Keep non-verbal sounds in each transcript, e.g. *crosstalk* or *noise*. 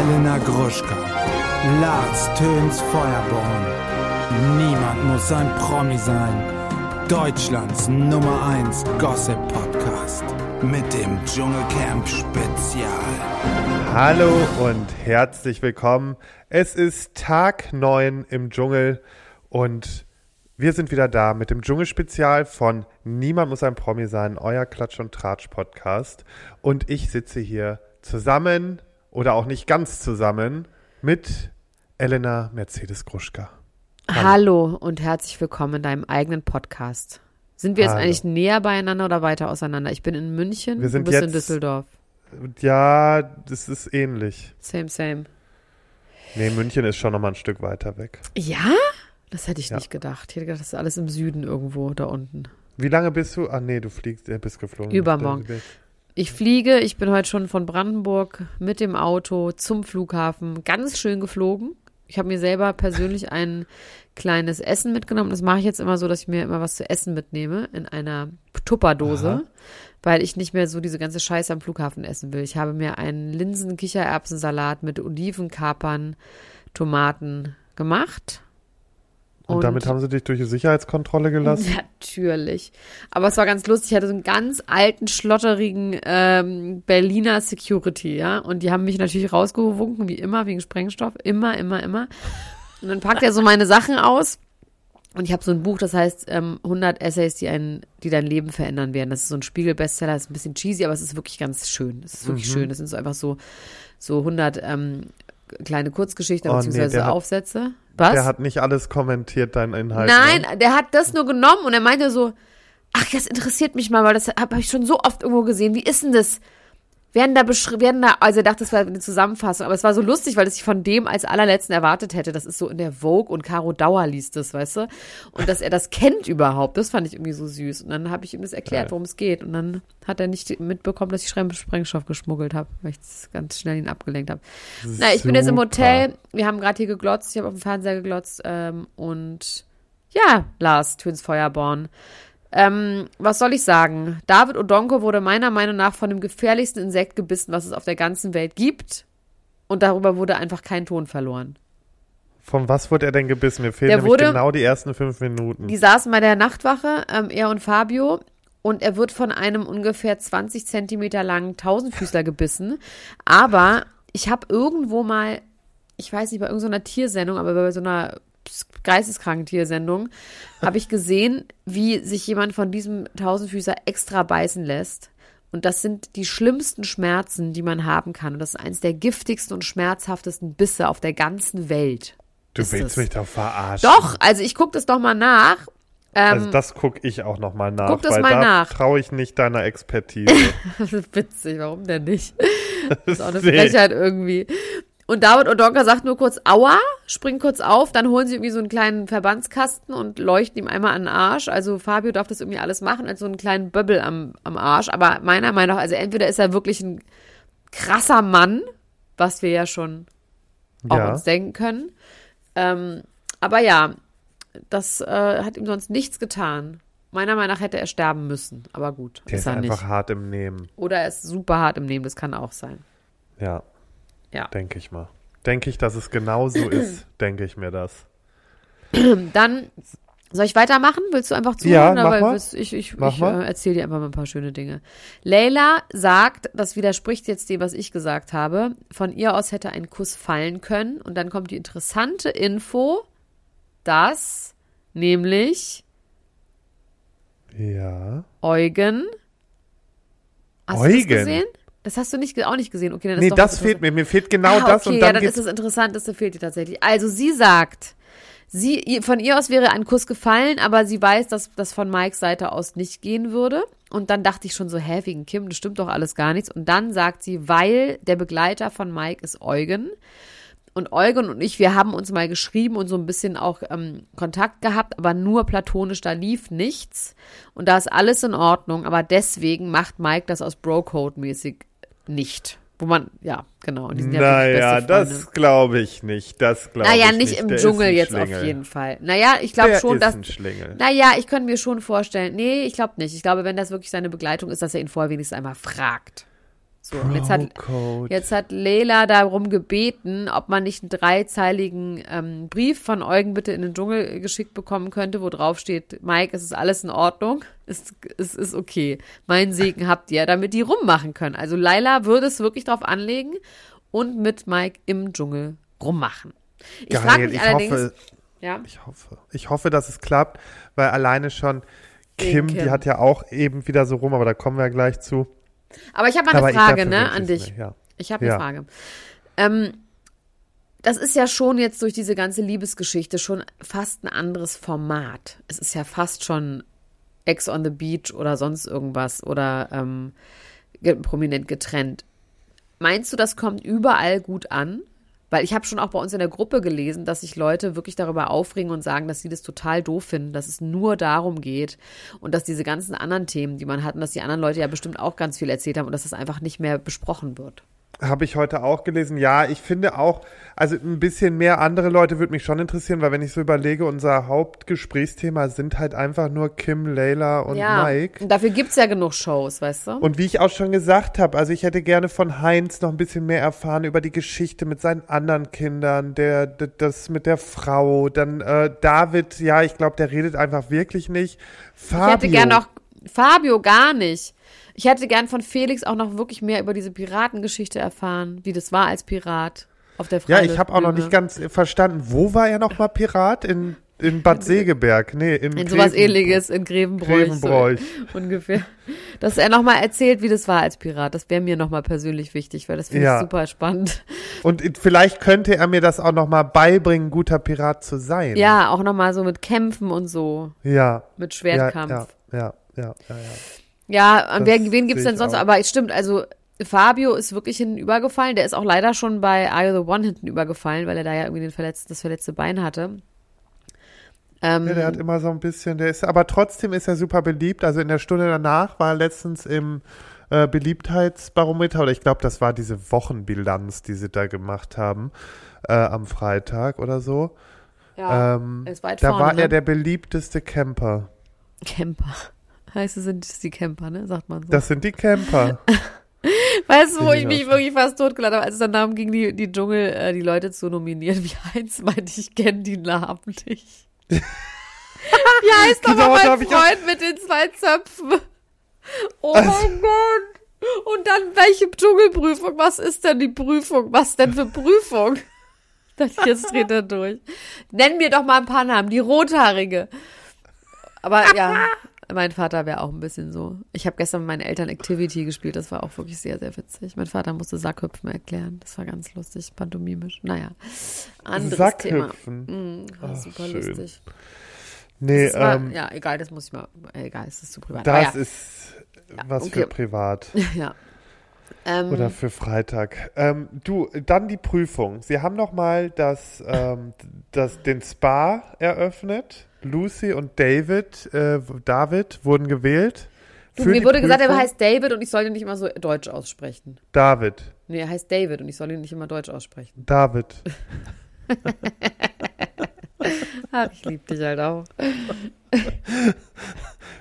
Elena Gruschka, Lars Töns Feuerborn. Niemand muss ein Promi sein. Deutschlands Nummer 1 Gossip Podcast mit dem Dschungelcamp Spezial. Hallo und herzlich willkommen. Es ist Tag 9 im Dschungel und wir sind wieder da mit dem Dschungelspezial von Niemand muss ein Promi sein, euer Klatsch und Tratsch Podcast. Und ich sitze hier zusammen oder auch nicht ganz zusammen mit Elena Mercedes Gruschka. Hallo und herzlich willkommen in deinem eigenen Podcast. Sind wir jetzt Hallo. eigentlich näher beieinander oder weiter auseinander? Ich bin in München, Wir sind du bist in jetzt- Düsseldorf. Ja, das ist ähnlich. Same, same. Nee, München ist schon nochmal ein Stück weiter weg. Ja? Das hätte ich Ja. nicht gedacht. Ich hätte gedacht, das ist alles im Süden irgendwo da unten. Wie lange bist du? Ah, nee, du fliegst, äh, bist geflogen. Übermorgen. Ich fliege, ich bin heute schon von Brandenburg mit dem Auto zum Flughafen ganz schön geflogen. Ich habe mir selber persönlich ein kleines Essen mitgenommen. Das mache ich jetzt immer so, dass ich mir immer was zu essen mitnehme in einer Tupperdose, Aha. weil ich nicht mehr so diese ganze Scheiße am Flughafen essen will. Ich habe mir einen Linsen-Kichererbsensalat mit Oliven, Kapern, Tomaten gemacht. Und, damit haben sie dich durch die Sicherheitskontrolle gelassen? *laughs* Natürlich. Aber es war ganz lustig. Ich hatte so einen ganz alten, schlotterigen ähm, Berliner Security, ja. Und die haben mich natürlich rausgewunken, wie immer, wegen Sprengstoff. Immer, immer, immer. Und dann packt er so meine Sachen aus. Und ich habe so ein Buch, das heißt ähm, 100 Essays, die, ein, die dein Leben verändern werden. Das ist so ein Spiegel-Bestseller, ist ein bisschen cheesy, aber es ist wirklich ganz schön. Es ist wirklich Mhm. schön. Das sind so einfach so, so 100 ähm, kleine Kurzgeschichten Oh, nee, beziehungsweise hat- Aufsätze. Was? Der hat nicht alles kommentiert, deinen Inhalt. Nein, Ne? der hat das nur genommen und er meinte so, ach, das interessiert mich mal, weil das habe hab ich schon so oft irgendwo gesehen. Wie ist denn das? Werden da beschrieben, werden da, also er dachte, das war eine Zusammenfassung, aber es war so lustig, weil es ich von dem als allerletzten erwartet hätte. Das ist so in der Vogue und Caro Dauer liest das, weißt du? Und dass er das kennt überhaupt, das fand ich irgendwie so süß. Und dann habe ich ihm das erklärt, worum es geht. Und dann hat er nicht mitbekommen, dass ich Sprengstoff geschmuggelt habe, weil ich das ganz schnell ihn abgelenkt habe. Na, ich bin jetzt im. Hotel. Wir haben gerade hier geglotzt. Ich habe auf dem Fernseher geglotzt. Ähm, und ja, Lars, Twins Feuerborn. Ähm, was soll ich sagen? David Odonko wurde meiner Meinung nach von dem gefährlichsten Insekt gebissen, was es auf der ganzen Welt gibt. Und darüber wurde einfach kein Ton verloren. Von was wurde er denn gebissen? Mir fehlen Der nämlich wurde- genau die ersten fünf Minuten. Die saßen bei der Nachtwache, ähm, er und Fabio. Und er wird von einem ungefähr 20 Zentimeter langen Tausendfüßler gebissen. Aber ich habe irgendwo mal, ich weiß nicht, bei irgendeiner Tiersendung, aber bei so einer geisteskranken Tiersendung, habe ich gesehen, wie sich jemand von diesem Tausendfüßer extra beißen lässt. Und das sind die schlimmsten Schmerzen, die man haben kann. Und das ist eines der giftigsten und schmerzhaftesten Bisse auf der ganzen Welt. du willst es. mich doch verarschen. Doch, also ich gucke das doch mal nach. Ähm, Also das gucke ich auch noch mal nach, guck das mal da nach. traue ich nicht deiner Expertise. *laughs* Das ist witzig, warum denn nicht? *laughs* Das ist auch eine. Frechheit irgendwie. Und David Odonka sagt nur kurz Aua, springt kurz auf, dann holen sie irgendwie so einen kleinen Verbandskasten und leuchten ihm einmal an den Arsch. Also Fabio darf das irgendwie alles machen, als so einen kleinen Böbbel am, am Arsch. Aber meiner Meinung nach, also entweder ist er wirklich ein krasser Mann, was wir ja schon auch ja. uns denken können. Ähm, aber ja, das äh, hat ihm sonst nichts getan. Meiner Meinung nach hätte er sterben müssen. Aber gut, Der ist ist einfach nicht. hart im Nehmen. Oder er ist super hart im Nehmen, das kann auch sein. Ja, Ja. denke ich mal. Denke ich, dass es genau so *clears throat* ist, denke ich mir das. *clears throat* Dann soll ich weitermachen? Willst du einfach Ja, zuhören? mach Oder mal. ich ich, Mach ich äh, erzähle dir einfach mal ein paar schöne Dinge. Leila sagt, das widerspricht jetzt dem, was ich gesagt habe. Von ihr aus hätte ein Kuss fallen können. Und dann kommt die interessante Info, dass nämlich Ja. Eugen. Hast du das Eugen? gesehen? Das hast du nicht, auch nicht gesehen. Okay, dann ist Nee, doch das fehlt mir. Mir fehlt genau ah, das okay, und ja, dann dann geht's ist das Interessanteste fehlt dir tatsächlich. Also sie sagt, sie, von ihr aus wäre ein Kuss gefallen, aber sie weiß, dass das von Mikes Seite aus nicht gehen würde. Und dann dachte ich schon so, hä, wegen Kim, das stimmt doch alles gar nichts. Und dann sagt sie, weil der Begleiter von Mike ist Eugen. Und Eugen und ich, wir haben uns mal geschrieben und so ein bisschen auch ähm, Kontakt gehabt, aber nur platonisch, da lief nichts. Und da ist alles in Ordnung, aber deswegen macht Mike das aus Bro-Code-mäßig nicht. Wo man, ja, genau. Und die sind ja Naja, Freunde. das glaube ich nicht. Das glaube Naja, ich nicht nicht. im Der Dschungel jetzt auf jeden Fall. Naja, ich glaube schon, ist dass. ein Schlingel. Naja, ich könnte mir schon vorstellen. Nee, ich glaube nicht. Ich glaube, wenn das wirklich seine Begleitung ist, dass er ihn vorher wenigstens einmal fragt. So, und jetzt hat, jetzt hat Leila darum gebeten, ob man nicht einen dreizeiligen ähm, Brief von Eugen bitte in den Dschungel geschickt bekommen könnte, wo drauf steht, Mike, es ist alles in Ordnung, es, es ist okay, mein Segen habt ihr, damit die rummachen können. Also Leila würde es wirklich drauf anlegen und mit Mike im Dschungel rummachen. Ich frage mich ich allerdings, hoffe, ja, ich hoffe. Ich hoffe, dass es klappt, weil alleine schon Kim, Kim. die hat ja auch eben wieder so rum, aber da kommen wir ja gleich zu. Aber ich habe mal eine aber Frage, ne, an dich. Ja. Ich habe eine Ja. Frage. Ähm, das ist ja schon jetzt durch diese ganze Liebesgeschichte schon fast ein anderes Format. Es ist ja fast schon Ex on the Beach oder sonst irgendwas oder ähm, prominent getrennt. Meinst du, das kommt überall gut an? Weil ich habe schon auch bei uns in der Gruppe gelesen, dass sich Leute wirklich darüber aufregen und sagen, dass sie das total doof finden, dass es nur darum geht und dass diese ganzen anderen Themen, die man hat, und dass die anderen Leute ja bestimmt auch ganz viel erzählt haben und dass das einfach nicht mehr besprochen wird. Habe ich heute auch gelesen. Ja, ich finde auch, also ein bisschen mehr andere Leute würde mich schon interessieren, weil wenn ich so überlege, unser Hauptgesprächsthema sind halt einfach nur Kim, Layla und ja, Mike. und dafür gibt's ja genug Shows, weißt du? Und wie ich auch schon gesagt habe, also ich hätte gerne von Heinz noch ein bisschen mehr erfahren über die Geschichte mit seinen anderen Kindern, der, das mit der Frau, dann äh, David, ja, ich glaube, der redet einfach wirklich nicht. Fabio, ich hätte gern noch Fabio gar nicht. Ich hätte gern von Felix auch noch wirklich mehr über diese Piratengeschichte erfahren, wie das war als Pirat auf der ja, Freiluftbühne. ich habe auch noch nicht ganz verstanden, wo war er noch mal Pirat? In, in Bad Segeberg, nee, in, in sowas ähnliches in Grevenbroich, Grevenbroich. So ungefähr. Dass er noch mal erzählt, wie das war als Pirat. Das wäre mir noch mal persönlich wichtig, weil das finde Ja. ich super spannend. Und vielleicht könnte er mir das auch noch mal beibringen, guter Pirat zu sein. Ja, auch noch mal so mit Kämpfen und so, Ja. mit Ja, Schwertkampf. ja, ja, ja, ja, ja. Ja, an Das wen, wen gibt's sehe denn sonst? auch. Aber es stimmt, also Fabio ist wirklich hinten übergefallen. Der ist auch leider schon bei Are You the One hinten übergefallen, weil er da ja irgendwie den verletzt, das verletzte Bein hatte. Ähm, Ja, der hat immer so ein bisschen, der ist, aber trotzdem ist er super beliebt. Also in der Stunde danach war er letztens im äh, Beliebtheitsbarometer oder ich glaube, das war diese Wochenbilanz, die sie da gemacht haben äh, am Freitag oder so. ja, ähm, ist weit da vorne, war ne? er der beliebteste Camper. Camper. Heißt es sind die Camper, ne? Sagt man so. Das sind die Camper. *laughs* weißt du, wo ich mich wirklich fast totgeladen habe, als es dann darum ging, die, die Dschungel, äh, die Leute zu nominieren. *laughs* Wie Heinz meinte, ich kenne die Namen nicht. *laughs* Wie heißt Genau, da mein Freund mit den zwei Zöpfen? Oh Also- mein Gott. Und dann welche Dschungelprüfung? Was ist denn die Prüfung? Was denn für Prüfung? Dachte ich, jetzt dreht er durch. Nenn mir doch mal ein paar Namen. Die Rothaarige. Aber ja, mein Vater wäre auch ein bisschen so. Ich habe gestern mit meinen Eltern Activity gespielt. Das war auch wirklich sehr, sehr witzig. Mein Vater musste Sackhüpfen erklären. Das war ganz lustig, pantomimisch. Naja, anderes Thema. Sackhüpfen. Mhm, war Ach, super schön. lustig. Nee, war, ähm, ja, egal, das muss ich mal. Egal, es ist zu privat. Das ja, ist was okay. für privat. *laughs* ja. Ähm, Oder für Freitag. Ähm, du, dann die Prüfung. Sie haben noch mal das, ähm, das, den Spa eröffnet. Lucy und David, äh, David wurden gewählt. du, mir wurde gesagt, er Prüfung. heißt David und ich soll ihn nicht immer so deutsch aussprechen. David. Nee, er heißt David und ich soll ihn nicht immer deutsch aussprechen. David. *laughs* Ach, ich liebe dich halt auch. *laughs*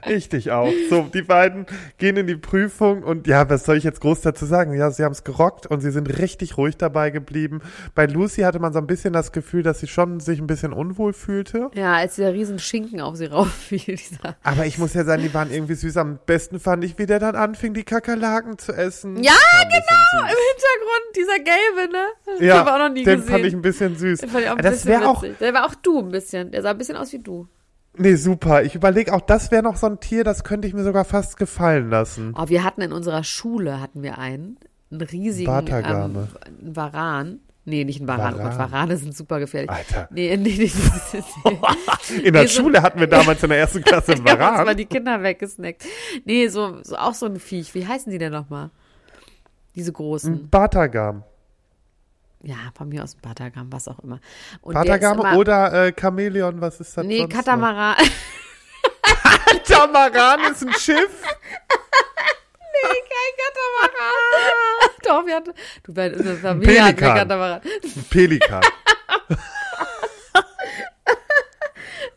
Ich dich auch. So, die beiden gehen in die Prüfung und ja, was soll ich jetzt groß dazu sagen? Ja, sie haben es gerockt und sie sind richtig ruhig dabei geblieben. Bei Lucy hatte man so ein bisschen das Gefühl, dass sie schon sich ein bisschen unwohl fühlte. Ja, als dieser riesen Schinken auf sie rauffiel, *laughs* dieser. Aber ich muss ja sagen, die waren irgendwie süß. Am besten fand ich, wie der dann anfing, die Kakerlaken zu essen. Ja, bisschen Im. Hintergrund, dieser gelbe, ne? Ja, haben wir auch noch nie den gesehen. fand ich ein bisschen süß. Den fand ich auch ein das bisschen wäre auch. Der war auch du ein bisschen. Der sah ein bisschen aus wie du. Nee, super. Ich überlege auch, das wäre noch so ein Tier, das könnte ich mir sogar fast gefallen lassen. Oh, wir hatten in unserer Schule, hatten wir einen, einen riesigen ähm, Batagame. einen Varan. Nee, nicht ein Varan. Oh Gott, Varan. Varane sind super gefährlich. Alter. Nee, nee, nee. nee. *laughs* In der Nee, so- Schule hatten wir damals in der ersten Klasse *laughs* einen haben uns mal Varan. die Kinder weggesnackt. Nee, so, so auch so ein Viech. Wie heißen die denn nochmal? Diese großen. Ein Batagam. Ja, von mir aus ein Batagam, was auch immer. Und Batagame immer- oder äh, Chamäleon, was ist das Nee? Katamaran. *laughs* Katamaran ist ein Schiff. *laughs* nee, kein Katamaran. *laughs* Doch, wir hatten. Du, bei unserer Familie Pelikan. Katamaran. Ein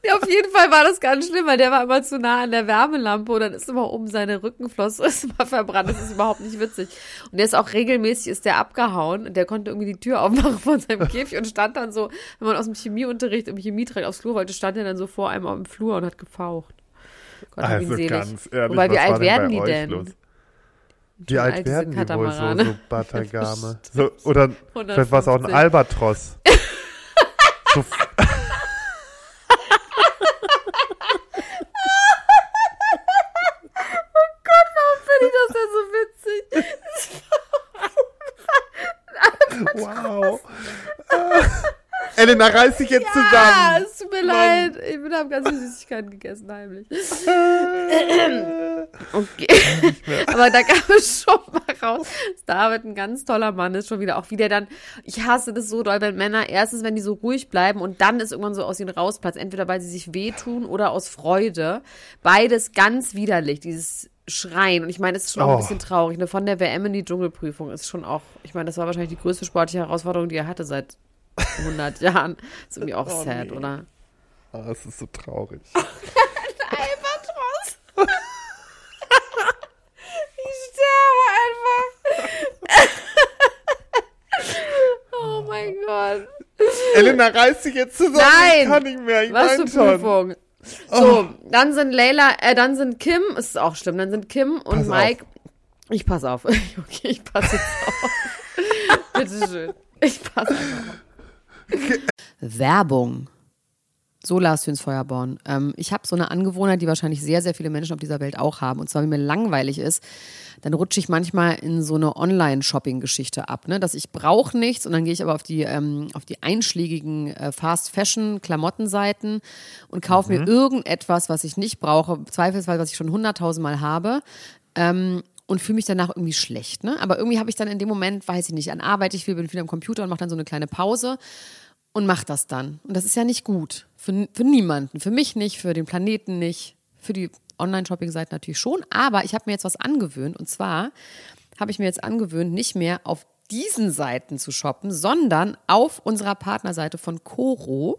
*laughs* Pelikan. auf jeden Fall war das ganz schlimm, weil der war immer zu nah an der Wärmelampe und dann ist immer oben seine Rückenflosse *laughs* ist immer verbrannt. Das ist überhaupt nicht witzig. Und der ist auch regelmäßig, ist der abgehauen und der konnte irgendwie die Tür aufmachen von seinem Käfig und stand dann so, wenn man aus dem Chemieunterricht im Chemietrakt aufs Flur wollte, stand er dann so vor einem auf dem Flur und hat gefaucht. Gott, Also ganz ehrlich, Wobei, wie alt werden die denn? los? Schon alt werden die wohl so, so Batagame? *laughs* So, oder 150. vielleicht war es auch ein Albatros. so, Finde ich das ja so witzig. wow. Elena, reiß dich jetzt Ja, zusammen. es tut mir leid. Ich bin habe ganz viele Süßigkeiten gegessen, heimlich. Okay. Aber da kam es schon mal raus, dass David ein ganz toller Mann ist, schon wieder. Auch wie der dann, ich hasse das so doll, wenn Männer, erstens, wenn die so ruhig bleiben und dann ist irgendwann so aus ihnen rausplatzt, entweder weil sie sich wehtun oder aus Freude. Beides ganz widerlich, dieses Schreien. Und ich meine, es ist schon auch Oh. ein bisschen traurig. Ne? Von der WM in die Dschungelprüfung ist schon auch, ich meine, das war wahrscheinlich die größte sportliche Herausforderung, die er hatte seit 100 Jahren. Ist irgendwie auch Oh, sad, nee. oder? Ah, es ist so traurig. *laughs* Albatros. *laughs* ich sterbe einfach. *laughs* oh mein Gott. Elena, reiß dich jetzt zusammen. Nein. Ich kann nicht mehr. Ich Was für. Prüfung. So, dann sind Leila, äh, dann sind Kim, ist auch schlimm, dann sind Kim und Pass Mike. Ich pass auf. Okay, ich passe jetzt auf. Bitteschön. Ich passe auf. Werbung. So Lars Töns Feuerborn. Ähm, ich habe so eine Angewohnheit, die wahrscheinlich sehr, sehr viele Menschen auf dieser Welt auch haben. Und zwar, wenn mir langweilig ist, dann rutsche ich manchmal in so eine Online-Shopping-Geschichte ab. Ne? Dass ich brauche nichts und dann gehe ich aber auf die, ähm, auf die einschlägigen äh, Fast-Fashion-Klamottenseiten und kaufe mir irgendetwas, was ich nicht brauche, zweifelsfall, was ich schon hunderttausendmal habe. Ähm, und fühle mich danach irgendwie schlecht. Ne? Aber irgendwie habe ich dann in dem Moment, weiß ich nicht, an Arbeit ich bin viel am Computer und mache dann so eine kleine Pause und mache das dann. Und das ist ja nicht gut. Für, für niemanden. Für mich nicht, für den Planeten nicht, für die Online-Shopping-Seiten natürlich schon. Aber ich habe mir jetzt was angewöhnt. Und zwar habe ich mir jetzt angewöhnt, nicht mehr auf diesen Seiten zu shoppen, sondern auf unserer Partnerseite von Coro.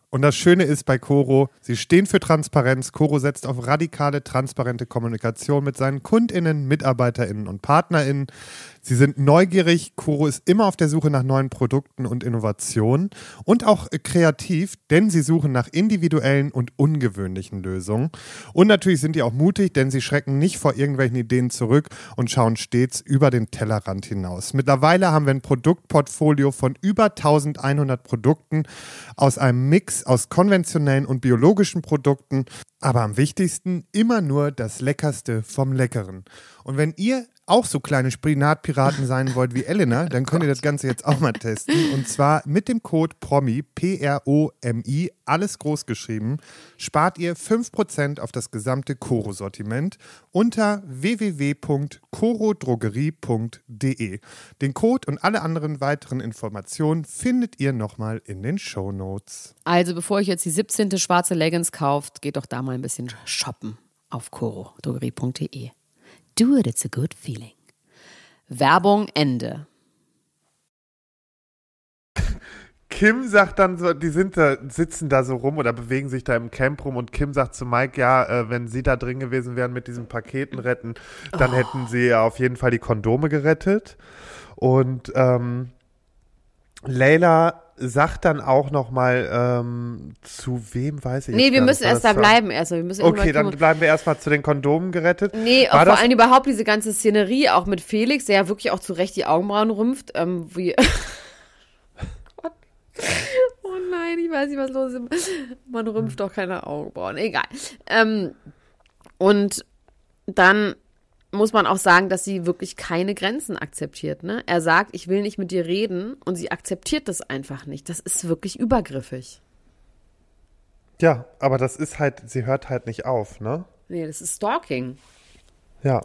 Und das Schöne ist bei Coro, sie stehen für Transparenz. Coro setzt auf radikale, transparente Kommunikation mit seinen KundInnen, MitarbeiterInnen und PartnerInnen. Sie sind neugierig. Coro ist immer auf der Suche nach neuen Produkten und Innovationen und auch kreativ, denn sie suchen nach individuellen und ungewöhnlichen Lösungen. Und natürlich sind die auch mutig, denn sie schrecken nicht vor irgendwelchen Ideen zurück und schauen stets über den Tellerrand hinaus. Mittlerweile haben wir ein Produktportfolio von über 1100 Produkten aus einem Mix aus konventionellen und biologischen Produkten, aber am wichtigsten immer nur das Leckerste vom Leckeren. Und wenn ihr auch so kleine Spinatpiraten sein wollt wie Elena, dann könnt ihr das Ganze jetzt auch mal testen. Und zwar mit dem Code PROMI, P-R-O-M-I, alles groß geschrieben, spart ihr 5% auf das gesamte Koro-Sortiment unter www.korodrogerie.de. Den Code und alle anderen weiteren Informationen findet ihr nochmal in den Shownotes. Also bevor ich jetzt die 17. schwarze Leggings kauft, geht doch da mal ein bisschen shoppen auf corodrogerie.de. Do it, it's a good feeling. Werbung Ende. Kim sagt dann so, die sind da, sitzen da so rum oder bewegen sich da im Camp rum und Kim sagt zu Mike, ja, äh, wenn sie da drin gewesen wären mit diesen Paketen retten, dann hätten sie auf jeden Fall die Kondome gerettet. Und ähm, Layla sagt dann auch noch mal ähm, zu wem weiß ich Nee, wir müssen erst da bleiben erstmal. Wir müssen Okay, dann bleiben wir erstmal zu den Kondomen gerettet. Nee, War vor allem überhaupt diese ganze Szenerie, auch mit Felix, der ja wirklich auch zu Recht die Augenbrauen rümpft. Ähm, wie Gott. *laughs* oh nein, ich weiß nicht, was los ist. Man rümpft doch keine Augenbrauen. Egal. Ähm, und dann muss man auch sagen, dass sie wirklich keine Grenzen akzeptiert. Ne? Er sagt, ich will nicht mit dir reden und sie akzeptiert das einfach nicht. Das ist wirklich übergriffig. Ja, aber das ist halt, sie hört halt nicht auf, ne? Nee, das ist Stalking. Ja.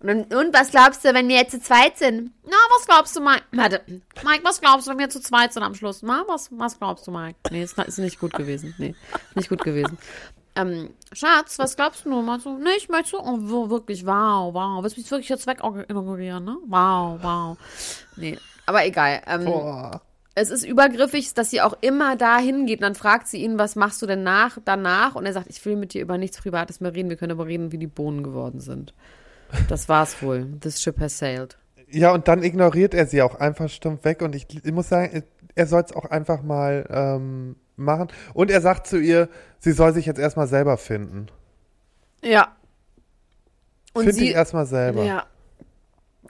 Und, und was glaubst du, wenn wir jetzt zu zweit sind? Na, was glaubst du, Mike? Warte, Mike, was glaubst du, wenn wir zu zweit sind am Schluss? Na, was, was glaubst du, Mike? Nee, ist, ist nicht gut gewesen. Nee, nicht gut gewesen. Ähm, Schatz, was glaubst du? Meinst du, nee, ich möchte so, oh, wirklich, wow, wow. Willst du mich wirklich jetzt weg ignorieren, ne? Wow, wow. Nee, aber egal. Ähm, Boah. es ist übergriffig, dass sie auch immer da hingeht. Und dann fragt sie ihn, was machst du denn nach, danach? Und er sagt, ich will mit dir über nichts Privates mehr reden. Wir können aber reden, wie die Bohnen geworden sind. Das war's wohl. This ship has sailed. Ja, und dann ignoriert er sie auch einfach stumpf weg und ich, ich muss sagen, er soll es auch einfach mal ähm, machen. Und er sagt zu ihr, sie soll sich jetzt erstmal selber finden. Ja. Und Find sie. dich erstmal selber. Ja. ja.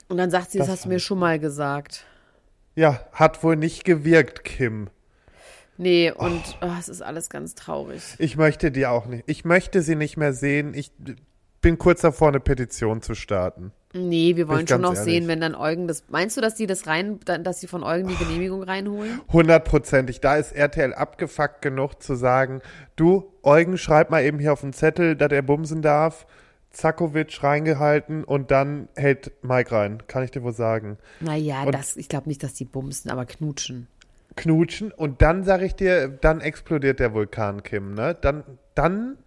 Und dann sagt sie, das, Das hast du mir schon mal gesagt. hat wohl nicht gewirkt, Kim. Nee, und oh, es ist alles ganz traurig. Ich möchte die auch nicht. Ich möchte sie nicht mehr sehen. Ich bin kurz davor, eine Petition zu starten. Nee, wir wollen schon noch ehrlich. sehen, wenn dann Eugen das. Meinst du, dass die das rein, dass sie von Eugen die Genehmigung reinholen? Hundertprozentig. Da ist RTL abgefuckt genug zu sagen, du, Eugen, schreib mal eben hier auf den Zettel, dass er bumsen darf. Zakovic reingehalten und dann hält Mike rein. Kann ich dir wohl sagen. Naja, Und- das, ich glaube nicht, dass die bumsen, aber knutschen. Knutschen und dann sag ich dir, dann explodiert der Vulkan, Kim, ne? Dann, dann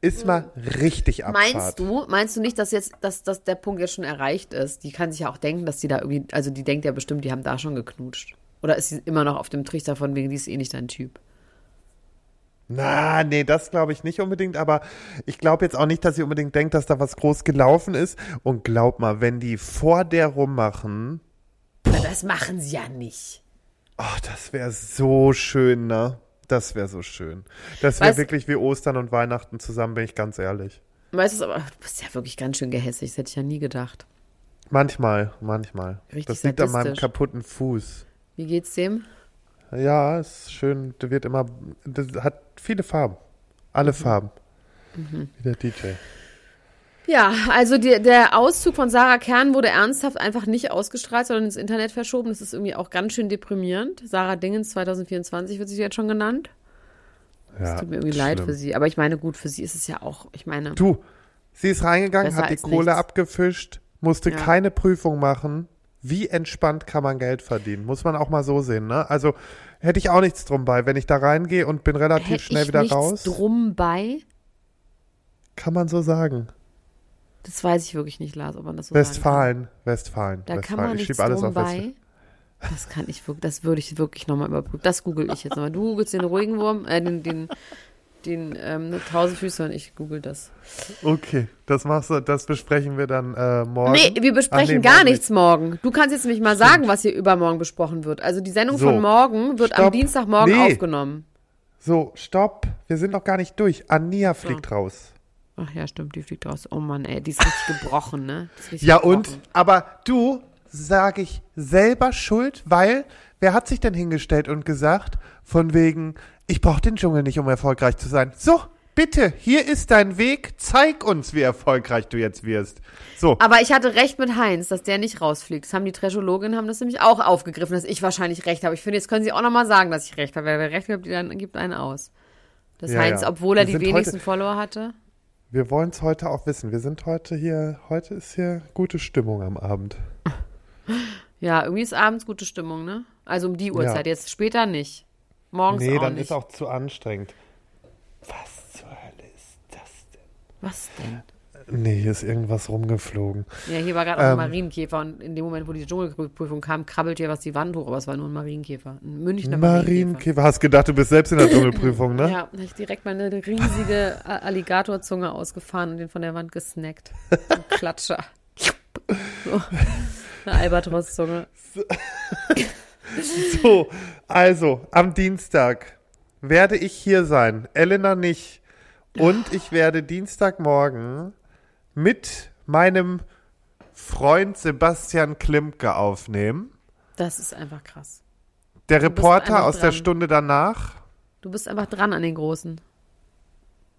ist mal richtig Abfahrt. Meinst du, meinst du nicht, dass jetzt, dass, dass der Punkt jetzt schon erreicht ist? Die kann sich ja auch denken, dass die da irgendwie, also die denkt ja bestimmt, die haben da schon geknutscht. Oder ist sie immer noch auf dem Trichter von wegen, die ist eh nicht dein Typ? Na, nee, das glaube ich nicht unbedingt, aber ich glaube jetzt auch nicht, dass sie unbedingt denkt, dass da was groß gelaufen ist. Und glaub mal, wenn die vor der rummachen, Na, das machen sie ja nicht. ach, das wäre so schön, ne? Das wäre so schön. Das wäre wirklich wie Ostern und Weihnachten zusammen, bin ich ganz ehrlich. Weißt du, aber du bist ja wirklich ganz schön gehässig, das hätte ich ja nie gedacht. Manchmal, manchmal. Richtig das liegt an meinem kaputten Fuß. Wie geht's dem? Ja, ist schön. Der wird immer, das hat viele Farben. Alle Farben. Wie der DJ. Ja, also die, der Auszug von Sarah Kern wurde ernsthaft einfach nicht ausgestrahlt, sondern ins Internet verschoben. Das ist irgendwie auch ganz schön deprimierend. Sarah Dingens 2024 wird sie jetzt schon genannt. Ja, Tut mir irgendwie leid schlimm. für sie. Aber ich meine, gut, für sie ist es ja auch, ich meine. Du, sie ist reingegangen, hat die Kohle nichts. abgefischt, musste Ja. keine Prüfung machen. Wie entspannt kann man Geld verdienen? Muss man auch mal so sehen, ne? Also hätte ich auch nichts drum bei. Wenn ich da reingehe und bin relativ Hätte schnell ich wieder nichts raus, drum bei? kann man so sagen. Das weiß ich wirklich nicht, Lars, ob man das so Westfalen, Westfalen, kann. Da kann Westfalen. man ich nichts alles drum bei. Das kann ich wirklich, das würde ich wirklich nochmal überprüfen. Das google ich jetzt nochmal. Du googelst den ruhigen Wurm, äh, den, den, den ähm, Tausendfüßer und ich google das. Okay, das machst du, das besprechen wir dann äh, morgen. Nee, wir besprechen Ach, nee, gar morgen nichts morgen. Du kannst jetzt nämlich mal sagen, was hier übermorgen besprochen wird. Also die Sendung So, von morgen wird am stopp. Dienstagmorgen Nee. aufgenommen. So, stopp. Wir sind noch gar nicht durch. Ania fliegt raus. Ach ja, stimmt, die fliegt raus. Oh Mann, ey, die ist richtig gebrochen, ne? Richtig Ja, gebrochen. und? Aber du, sage ich, selber schuld, weil wer hat sich denn hingestellt und gesagt, von wegen, ich brauche den Dschungel nicht, um erfolgreich zu sein. So, bitte, hier ist dein Weg, zeig uns, wie erfolgreich du jetzt wirst. So, Aber ich hatte recht mit Heinz, dass der nicht rausfliegt. Das haben die Trashologinnen haben das nämlich auch aufgegriffen, dass ich wahrscheinlich recht habe. Ich finde, jetzt können sie auch nochmal sagen, dass ich recht habe. Wer recht hat, dann gibt einen aus. Dass Ja, Heinz, obwohl er die wenigsten Follower hatte. Wir wollen es heute auch wissen. Wir sind heute hier, heute ist hier gute Stimmung am Abend. *laughs* Ja, irgendwie ist abends gute Stimmung, ne? Also um die Uhrzeit. Jetzt später nicht. Morgens nee, auch dann nicht. ist auch zu anstrengend. Was zur Hölle ist das denn? Was denn? Nee, hier ist irgendwas rumgeflogen. Ja, hier war gerade auch ein Ähm. Marienkäfer und in dem Moment, wo die Dschungelprüfung kam, krabbelt hier was die Wand hoch, aber es war nur ein Marienkäfer. Ein Münchner Marienkäfer. Marienkäfer. Hast gedacht, du bist selbst in der Dschungelprüfung, ne? Ja, da hab ich direkt meine riesige Alligatorzunge ausgefahren und den von der Wand gesnackt. Ein Klatscher. So. Eine Albatrosszunge. *laughs* So, also am Dienstag werde ich hier sein, Elena nicht. Und ich werde Dienstagmorgen mit meinem Freund Sebastian Klimke aufnehmen. Das ist einfach krass. Der Reporter aus der dran. Stunde danach. Du bist einfach dran an den Großen.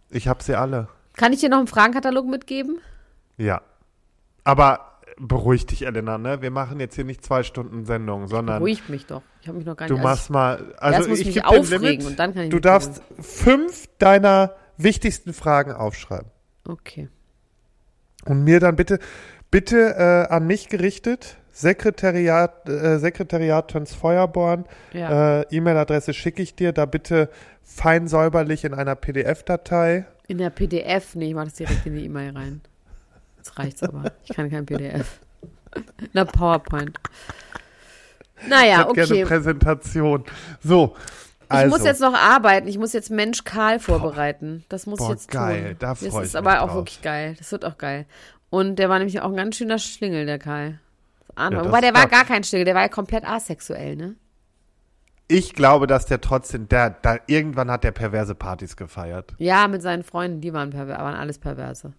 Ich habe sie alle. Kann ich dir noch einen Fragenkatalog mitgeben? Ja. Aber beruhig dich, Elena, ne? Wir machen jetzt hier nicht zwei Stunden Sendung, sondern Beruhigt mich doch. Ich habe mich noch gar du nicht. machst mal. Also Erst muss ich ich geb mich dir ein aufregen Limit. und dann kann ich Du darfst fünf deiner wichtigsten Fragen aufschreiben. okay. Und mir dann bitte, bitte äh, an mich gerichtet, Sekretariat, äh, Sekretariat Töns Feuerborn, Ja. äh, E-Mail-Adresse schicke ich dir, da bitte fein säuberlich in einer PDF-Datei. In der PDF, nee, ich mach das direkt in die E-Mail rein. Jetzt reicht's aber. Ich kann kein PDF. In der PowerPoint. Ich Naja, gerne okay. Präsentation. So, also. Ich muss jetzt noch arbeiten. Ich muss jetzt Mensch Karl vorbereiten. Das muss Boah, ich jetzt geil. tun. Da das freu ich ist mich aber auch drauf. wirklich geil. Das wird auch geil. Und der war nämlich auch ein ganz schöner Schlingel, der Karl. Ja, das Wobei der war gar kein Schlingel, der war ja komplett asexuell, ne? Ich glaube, dass der trotzdem, der, da irgendwann hat der perverse Partys gefeiert. Ja, mit seinen Freunden, die waren, perver waren alles Perverse.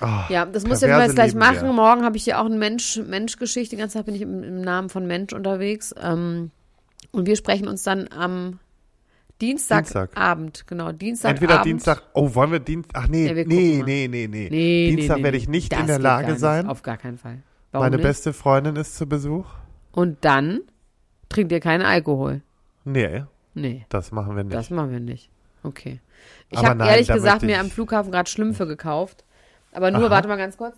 Ah, Ja, das muss ich jetzt gleich machen. wir. Morgen habe ich hier auch eine Mensch, Mensch-Geschichte. Die ganze Zeit bin ich im, im Namen von Mensch unterwegs. Ähm, und wir sprechen uns dann am Dienstagabend, genau, Dienstagabend. Entweder Dienstag, oh, wollen wir Dienstag, ach nee, Ja, nee, nee, nee, nee, Nee, Dienstag nee, werde ich nicht in der Lage sein. Auf gar keinen Fall. Warum Meine nicht? beste Freundin ist zu Besuch. Und dann trinkt ihr keinen Alkohol. Nee, Nee, das machen wir nicht. das machen wir nicht. Okay. Ich habe ehrlich gesagt mir am Flughafen gerade Schlümpfe gekauft. Aber nur, Aha. warte mal ganz kurz.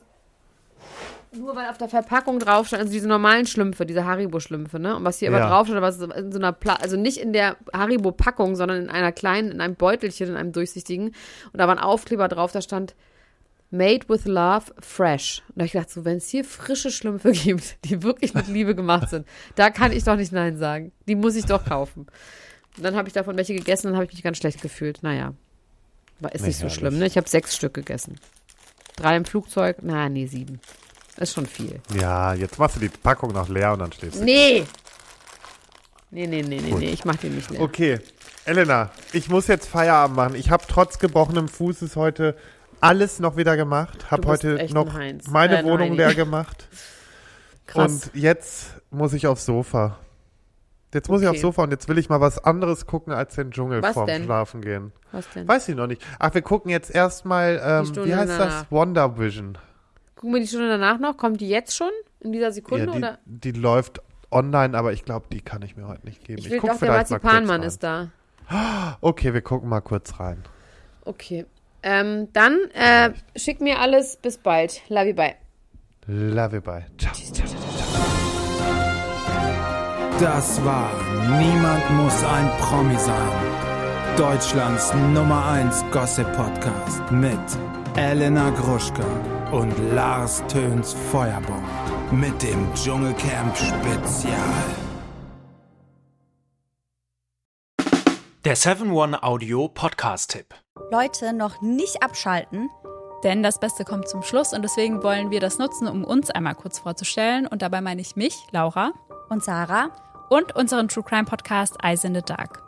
Nur weil auf der Verpackung drauf stand, also diese normalen Schlümpfe, diese Haribo-Schlümpfe, ne? Und was hier Ja. aber drauf stand, aber es ist in so einer, Pla also nicht in der Haribo-Packung, sondern in einer kleinen, in einem Beutelchen, in einem durchsichtigen. Und da war ein Aufkleber drauf, da stand Made with Love Fresh. Und da hab ich gedacht, so, wenn es hier frische Schlümpfe *laughs* gibt, die wirklich mit Liebe gemacht sind, da kann ich doch nicht Nein sagen. Die muss ich doch kaufen. Und dann habe ich davon welche gegessen und habe ich mich ganz schlecht gefühlt. Naja, war ist Na, nicht so schlimm, ne? Ich habe sechs Stück gegessen. Drei im Flugzeug, na, nee, sieben. Ist schon viel. Ja, jetzt machst du die Packung noch leer und dann stehst du. Nee! Nee, nee, nee, nee, Gut. nee, ich mach den nicht leer. Okay, Elena, ich muss jetzt Feierabend machen. Ich habe trotz gebrochenem Fußes heute alles noch wieder gemacht. Habe heute noch meine Äh, Wohnung Heini. leer gemacht. *laughs* Krass. Und jetzt muss ich aufs Sofa. Jetzt muss ich Okay. aufs Sofa und jetzt will ich mal was anderes gucken als den Dschungel Was vorm denn? Schlafen gehen. Was denn? Weiß ich noch nicht. Ach, wir gucken jetzt erstmal, ähm, wie heißt danach. das? Wonder Vision. Gucken wir die Stunde danach noch? Kommt die jetzt schon? In dieser Sekunde? Ja, die, oder? die läuft online, aber ich glaube, die kann ich mir heute nicht geben. Ich will guck doch, der vielleicht mal kurz Marzipanmann ist da. Okay, wir gucken mal kurz rein. Okay. Ähm, dann äh, schick mir alles. Bis bald. Love you, bye. Love you, bye. Ciao. Das war Niemand muss ein Promi sein. Deutschlands Nummer 1 Gossip Podcast mit Elena Gruschka und Lars Töns Feuerbomb mit dem Dschungelcamp Spezial. Der 7-One Audio Podcast-Tipp. Leute, noch nicht abschalten. Denn das Beste kommt zum Schluss und deswegen wollen wir das nutzen, um uns einmal kurz vorzustellen. Und dabei meine ich mich, Laura, Und Sarah, und unseren True Crime Podcast Eyes in the Dark.